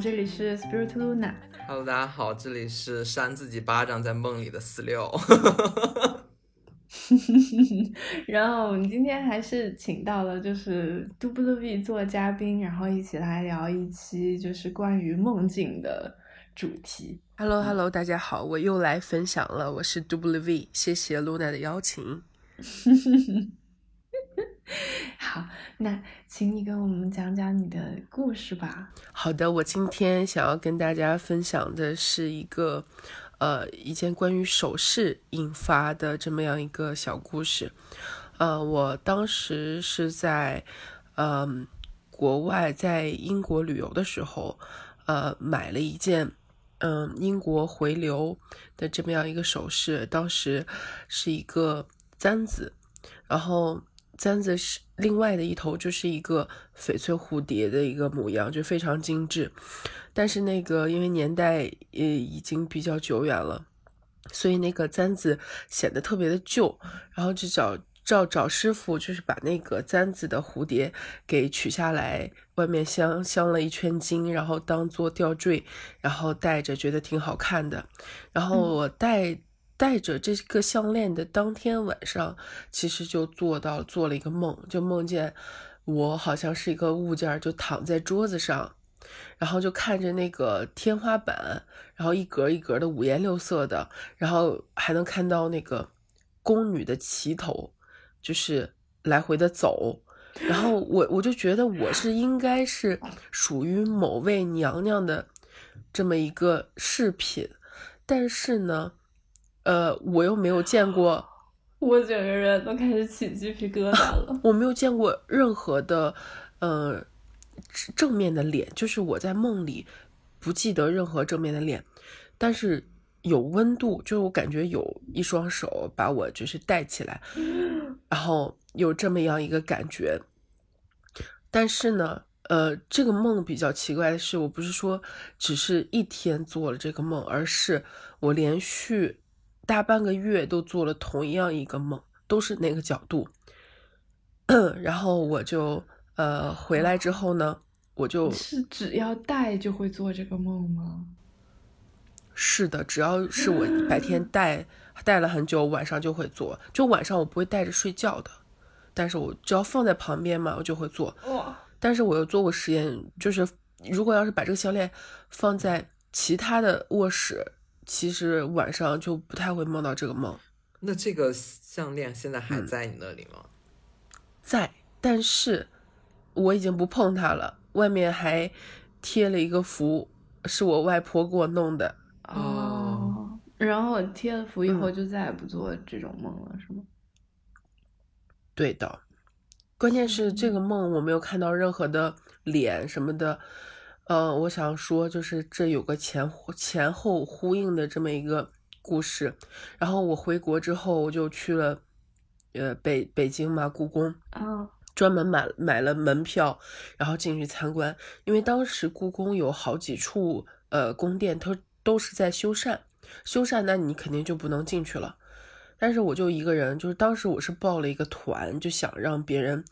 这里是 Spirit Luna。Hello，大家好，这里是扇自己巴掌在梦里的四六。然后我们今天还是请到了就是 W 做嘉宾，然后一起来聊一期就是关于梦境的主题。Hello，Hello，大家好，我又来分享了，我是 W，谢谢 Luna 的邀请。好，那请你跟我们讲讲你的故事吧。好的，我今天想要跟大家分享的是一个，呃，一件关于首饰引发的这么样一个小故事。呃，我当时是在，嗯，国外在英国旅游的时候，呃，买了一件，嗯，英国回流的这么样一个首饰，当时是一个簪子，然后。簪子是另外的一头，就是一个翡翠蝴蝶的一个模样，就非常精致。但是那个因为年代也已经比较久远了，所以那个簪子显得特别的旧。然后就找找找师傅，就是把那个簪子的蝴蝶给取下来，外面镶镶了一圈金，然后当做吊坠，然后戴着，觉得挺好看的。然后我戴。戴着这个项链的当天晚上，其实就做到做了一个梦，就梦见我好像是一个物件，就躺在桌子上，然后就看着那个天花板，然后一格一格的五颜六色的，然后还能看到那个宫女的旗头，就是来回的走，然后我我就觉得我是应该是属于某位娘娘的这么一个饰品，但是呢。呃，我又没有见过，我整个人都开始起鸡皮疙瘩了。我没有见过任何的，呃，正面的脸，就是我在梦里不记得任何正面的脸，但是有温度，就是我感觉有一双手把我就是带起来，然后有这么样一个感觉。但是呢，呃，这个梦比较奇怪的是，我不是说只是一天做了这个梦，而是我连续。大半个月都做了同样一个梦，都是那个角度。然后我就呃回来之后呢，我就是只要戴就会做这个梦吗？是的，只要是我白天戴戴了很久，晚上就会做。就晚上我不会戴着睡觉的，但是我只要放在旁边嘛，我就会做。哇！但是我又做过实验，就是如果要是把这个项链放在其他的卧室。其实晚上就不太会梦到这个梦。那这个项链现在还在你那里吗？在，但是我已经不碰它了。外面还贴了一个符，是我外婆给我弄的。哦。然后贴了符以后，就再也不做这种梦了，是吗？对的。关键是这个梦我没有看到任何的脸什么的。呃，我想说，就是这有个前前后呼应的这么一个故事。然后我回国之后，我就去了，呃，北北京嘛，故宫啊，专门买买了门票，然后进去参观。因为当时故宫有好几处呃宫殿，它都是在修缮，修缮，那你肯定就不能进去了。但是我就一个人，就是当时我是报了一个团，就想让别人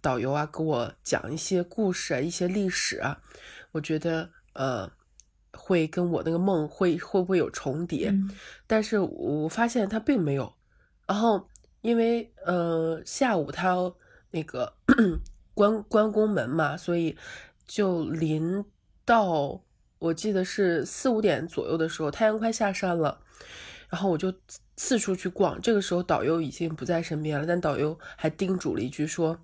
导游啊给我讲一些故事啊，一些历史啊。我觉得呃，会跟我那个梦会会不会有重叠？但是我发现它并没有。然后因为呃下午他要那个关关宫门嘛，所以就临到我记得是四五点左右的时候，太阳快下山了。然后我就四处去逛，这个时候导游已经不在身边了，但导游还叮嘱了一句说：“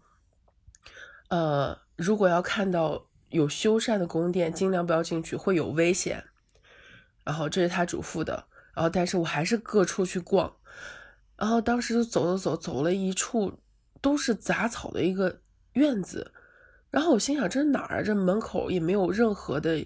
呃，如果要看到。”有修缮的宫殿，尽量不要进去，会有危险。然后这是他嘱咐的。然后，但是我还是各处去逛。然后当时就走走走，走了一处都是杂草的一个院子。然后我心想，这是哪儿啊？这门口也没有任何的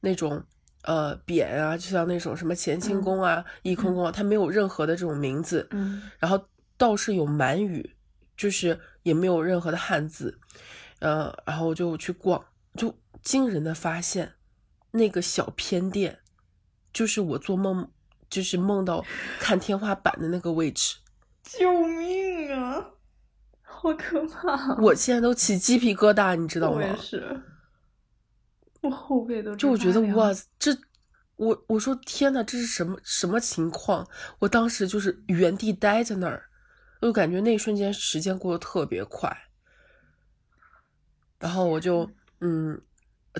那种呃匾啊，就像那种什么乾清宫啊、翊坤宫啊，它没有任何的这种名字。嗯。然后倒是有满语，就是也没有任何的汉字。嗯，然后我就去逛。就惊人的发现，那个小偏殿，就是我做梦，就是梦到看天花板的那个位置。救命啊！好可怕！我现在都起鸡皮疙瘩，你知道吗？我也是。我后背都就我觉得哇，这我我说天呐，这是什么什么情况？我当时就是原地待在那儿，我就感觉那一瞬间时间过得特别快。然后我就嗯，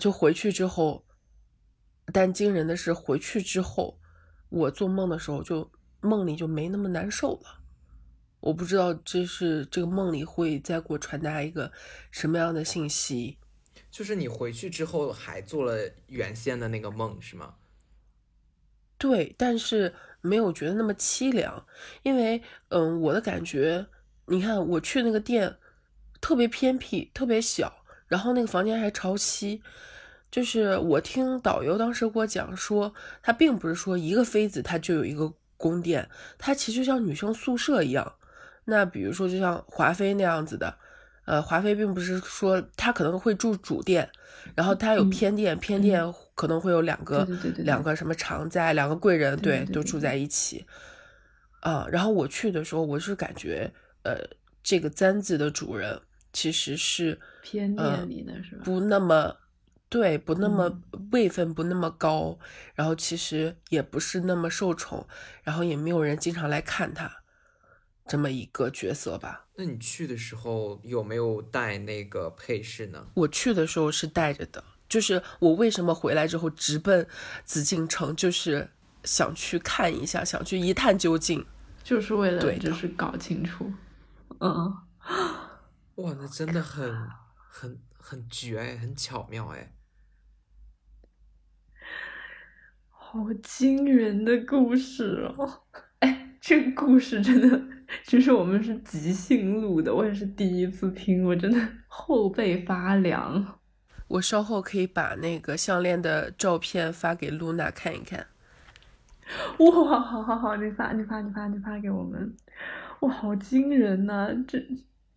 就回去之后，但惊人的是回去之后，我做梦的时候就梦里就没那么难受了。我不知道这是这个梦里会再给我传达一个什么样的信息。就是你回去之后还做了原先的那个梦是吗？对，但是没有觉得那么凄凉，因为嗯，我的感觉，你看我去那个店，特别偏僻，特别小，然后那个房间还朝西，就是我听导游当时给我讲说，他并不是说一个妃子她就有一个宫殿，它其实就像女生宿舍一样。那比如说就像华妃那样子的，呃，华妃并不是说她可能会住主殿，然后她有嗯偏殿，偏殿可能会有两个对对对对对两个什么常在，两个贵人，对都住在一起。啊，然后我去的时候，我是感觉，呃，这个簪子的主人其实是偏呃殿里的是吧？不那么对，不那么嗯位分不那么高，然后其实也不是那么受宠，然后也没有人经常来看他，这么一个角色吧。那你去的时候有没有带那个配饰呢？我去的时候是带着的，就是我为什么回来之后直奔紫禁城，就是想去看一下，想去一探究竟。就是为了对就是搞清楚，嗯，哇，那真的很很很绝哎，很巧妙哎。好惊人的故事哦！哎，这个故事真的，其实我们是即兴录的，我也是第一次听，我真的后背发凉。我稍后可以把那个项链的照片发给露娜看一看。哇，好好好，你发你发你发你发给我们，哇，好惊人呐、这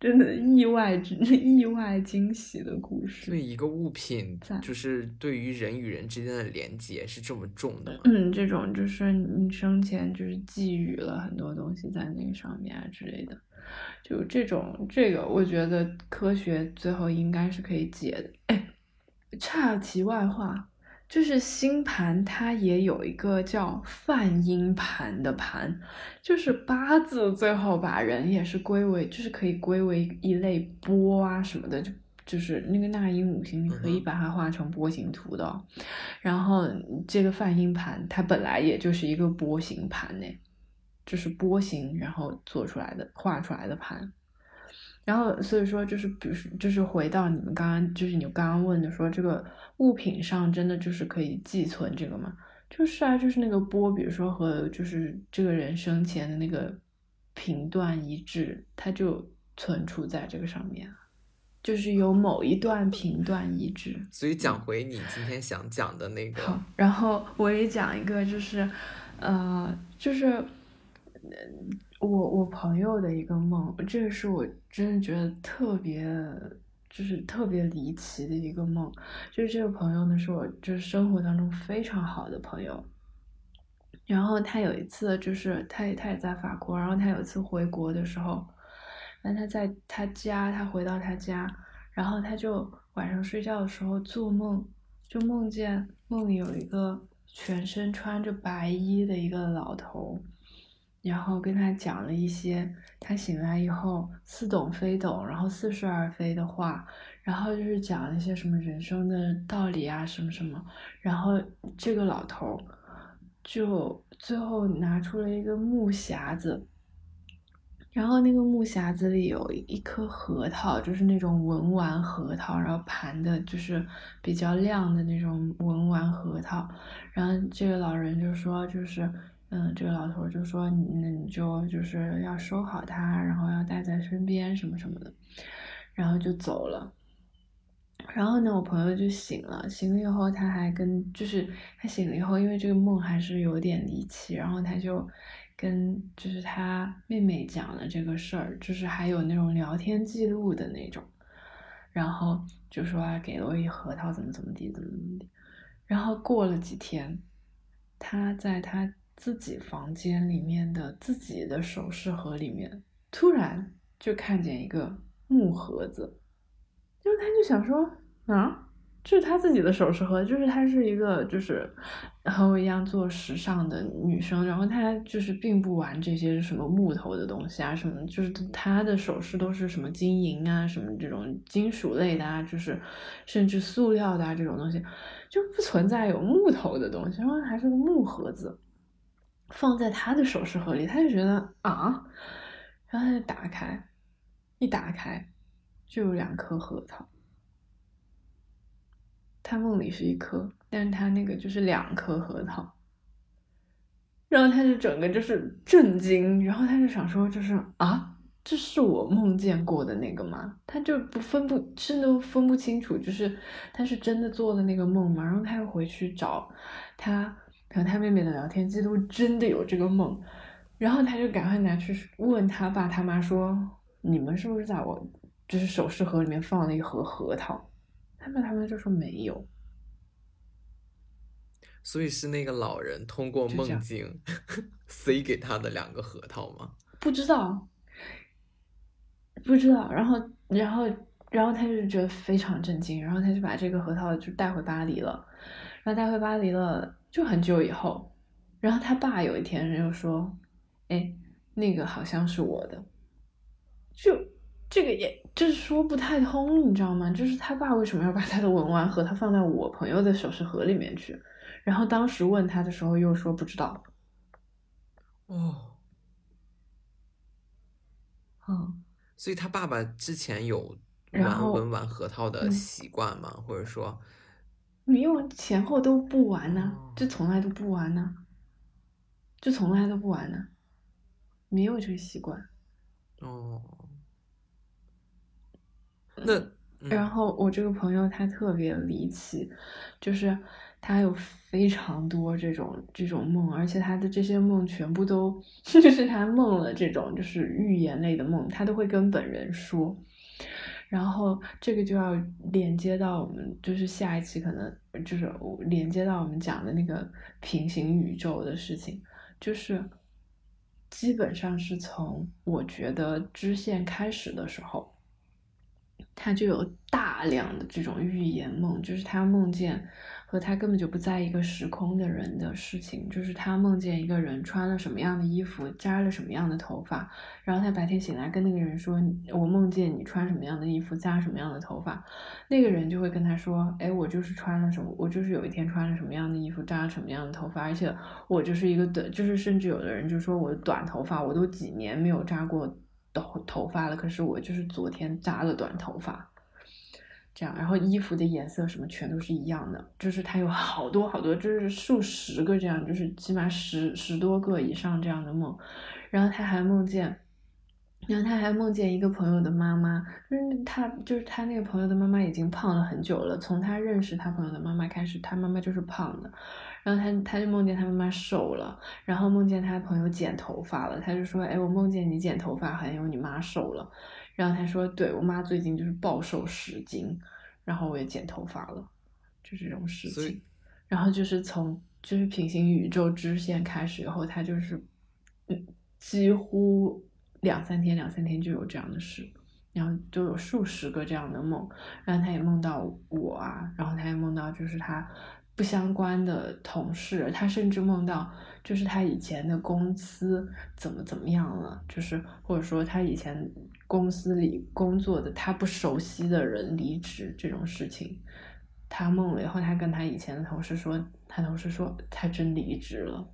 真的意外之 意外惊喜的故事。对一个物品赞，就是对于人与人之间的连接是这么重的？嗯，这种就是你生前就是寄予了很多东西在那个上面啊之类的，就这种这个，我觉得科学最后应该是可以解的。哎，岔题外话，就是星盘它也有一个叫泛音盘的盘，就是八字最后把人也是归为，就是可以归为一类波啊什么的，就就是那个纳音五行，你可以把它画成波形图的哦、然后这个泛音盘它本来也就是一个波形盘呢，就是波形然后做出来的画出来的盘。然后所以说就是比如说就是回到你们刚刚就是你刚刚问的说这个物品上真的就是可以寄存这个吗？就是啊，就是那个波，比如说和就是这个人生前的那个频段一致，它就存储在这个上面啊，就是有某一段频段一致。所以讲回你今天想讲的那个，好，然后我也讲一个，就是，呃，就是，呃嗯我我朋友的一个梦，这个是我真的觉得特别，就是特别离奇的一个梦。就是这个朋友呢，是我就是生活当中非常好的朋友。然后他有一次就是他也他也在法国，然后他有一次回国的时候，然后他在他家，他回到他家，然后他就晚上睡觉的时候做梦，就梦见梦里有一个全身穿着白衣的一个老头，然后跟他讲了一些他醒来以后似懂非懂，然后似是而非的话，然后就是讲了一些什么人生的道理啊，什么什么，然后这个老头就最后拿出了一个木匣子。然后那个木匣子里有一颗核桃，就是那种文玩核桃，然后盘的就是比较亮的那种文玩核桃。然后这个老人就说，就是，嗯，这个老头就说，那你就就是要收好它，然后要带在身边什么什么的，然后就走了。然后呢，我朋友就醒了，醒了以后，他还跟就是他醒了以后，因为这个梦还是有点离奇，然后他就跟就是他妹妹讲了这个事儿，就是还有那种聊天记录的那种，然后就说啊，给了我一核桃，怎么怎么地，怎么怎么地。然后过了几天，他在他自己房间里面的自己的首饰盒里面，突然就看见一个木盒子。就他就想说啊，就是他自己的首饰盒，就是她是一个就是和我一样做时尚的女生，然后她就是并不玩这些什么木头的东西啊，什么就是她的首饰都是什么金银啊，什么这种金属类的啊，就是甚至塑料的啊这种东西，就不存在有木头的东西，然后还是个木盒子，放在他的首饰盒里，他就觉得啊，然后他就打开，一打开就有两颗核桃。他梦里是一颗，但是他那个就是两颗核桃，然后他就整个就是震惊，然后他就想说，就是啊，这是我梦见过的那个吗？他就不分不，甚至分不清楚，就是他是真的做的那个梦吗？然后他又回去找他和他妹妹的聊天记录，真的有这个梦，然后他就赶快拿去问他爸他妈说，你们是不是在我就是首饰盒里面放了一盒核桃？他们他们就说没有，所以是那个老人通过梦境 塞给他的两个核桃吗？不知道，不知道。然后，然后，然后他就觉得非常震惊，然后他就把这个核桃就带回巴黎了，然后带回巴黎了，就很久以后，然后他爸有一天又说，哎，那个好像是我的，就这个也就是说不太通，你知道吗？就是他爸为什么要把他的文玩盒他放在我朋友的首饰盒里面去？然后当时问他的时候又说不知道，哦，嗯。所以他爸爸之前有玩文玩核桃的嗯习惯吗？或者说，没有前后都不玩呢、哦就从来都不玩呢、就从来都不玩呢、没有这个习惯。哦，那嗯然后我这个朋友他特别离奇，就是他有非常多这种这种梦，而且他的这些梦全部都 就是他梦了这种就是预言类的梦，他都会跟本人说。然后这个就要连接到我们就是下一期可能就是连接到我们讲的那个平行宇宙的事情，就是基本上是从我觉得支线开始的时候。它就有大大量的这种预言梦，就是他梦见和他根本就不在一个时空的人的事情，就是他梦见一个人穿了什么样的衣服，扎了什么样的头发，然后他白天醒来跟那个人说：“我梦见你穿什么样的衣服，扎什么样的头发。”那个人就会跟他说：“哎，我就是穿了什么，我就是有一天穿了什么样的衣服，扎了什么样的头发，而且我就是一个短，就是甚至有的人就说我短头发，我都几年没有扎过。”头头发了，可是我就是昨天扎了短头发，这样，然后衣服的颜色什么全都是一样的，就是他有好多好多，就是数十个这样，就是起码十十多个以上这样的梦，然后他还梦见，然后他还梦见一个朋友的妈妈，就是他就是他那个朋友的妈妈已经胖了很久了，从他认识他朋友的妈妈开始，他妈妈就是胖的。然后他他就梦见他妈妈瘦了，然后梦见他朋友剪头发了，他就说：“哎，我梦见你剪头发，还有你妈瘦了。”然后他说：“对我妈最近就是暴瘦十斤，然后我也剪头发了，就这种事情。”然后就是从就是平行宇宙支线开始以后，他就是嗯，几乎两三天两三天就有这样的事，然后就有数十个这样的梦，然后他也梦到我啊，然后他也梦到就是他。不相关的同事，他甚至梦到就是他以前的公司怎么怎么样了，就是或者说他以前公司里工作的他不熟悉的人离职这种事情，他梦了以后，他跟他以前的同事说，他同事说他真离职了。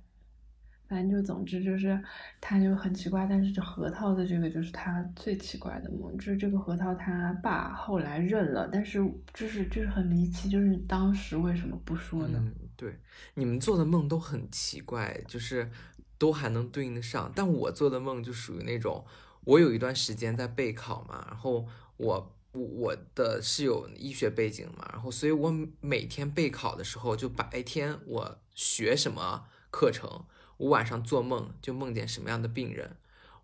反正就总之就是，他就很奇怪，但是这核桃的这个就是他最奇怪的梦，就是这个核桃他爸后来认了，但是就是就是很离奇，就是当时为什么不说呢？对，你们做的梦都很奇怪，就是都还能对应得上，但我做的梦就属于那种，我有一段时间在备考嘛，然后我我我的是有医学背景嘛，然后所以我每天备考的时候，就白天我学什么课程。我晚上做梦就梦见什么样的病人，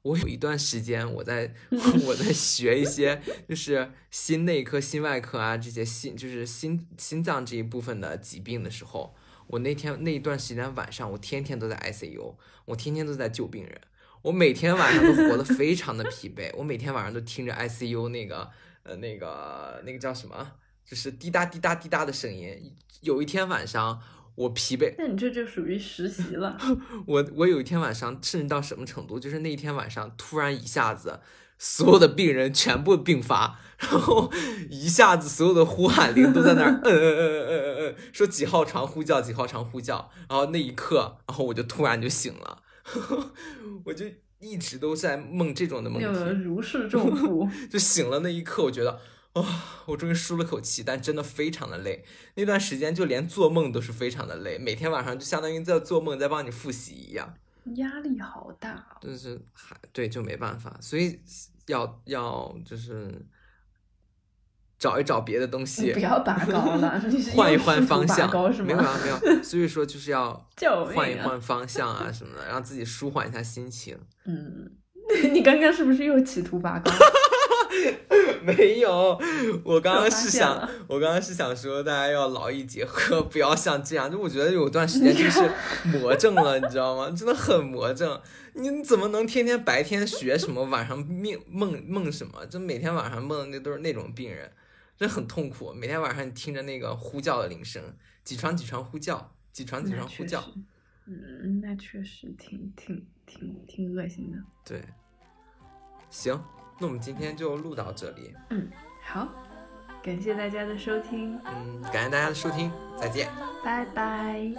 我有一段时间我在 我在学一些就是心内科、心外科啊这些心就是心心脏这一部分的疾病的时候，我那天那一段时间晚上我天天都在 ICU，我天天都在救病人，我每天晚上都活得非常的疲惫，我每天晚上都听着 ICU 那个呃那个那个叫什么？就是滴答滴答滴答的声音。有一天晚上，我疲惫，那你这就属于实习了。我我有一天晚上，甚至到什么程度，就是那一天晚上突然一下子，所有的病人全部病发，然后 一下子所有的呼喊铃都在那儿，嗯嗯嗯嗯嗯嗯，说几号床呼叫，几号床呼叫，然后那一刻，然后我就突然就醒了，我就一直都在梦这种的梦如释重负。就醒了那一刻，我觉得。啊、我终于舒了口气，但真的非常的累。那段时间就连做梦都是非常的累，每天晚上就相当于在做梦，在帮你复习一样。压力好大哦。就是还对，就没办法，所以要要就是找一找别的东西不，要拔高了，换一换方向高是。吗？没有啊，没有。所以说就是要！换一换方向啊什么的，让自己舒缓一下心情。嗯，你刚刚是不是又企图拔高？没有，我刚刚是想了，我刚刚是想说，大家要劳逸结合，不要像这样。就我觉得有段时间就是魔怔了，你知道吗？真的很魔怔。你怎么能天天白天学什么，晚上命梦梦什么？就每天晚上梦的那都是那种病人，真的很痛苦。每天晚上你听着那个呼叫的铃声，几床几床呼叫，几床几床呼叫，，嗯，那确实挺挺挺挺恶心的。对。行，那我们今天就录到这里。嗯好，感谢大家的收听，嗯，感谢大家的收听，再见。拜拜。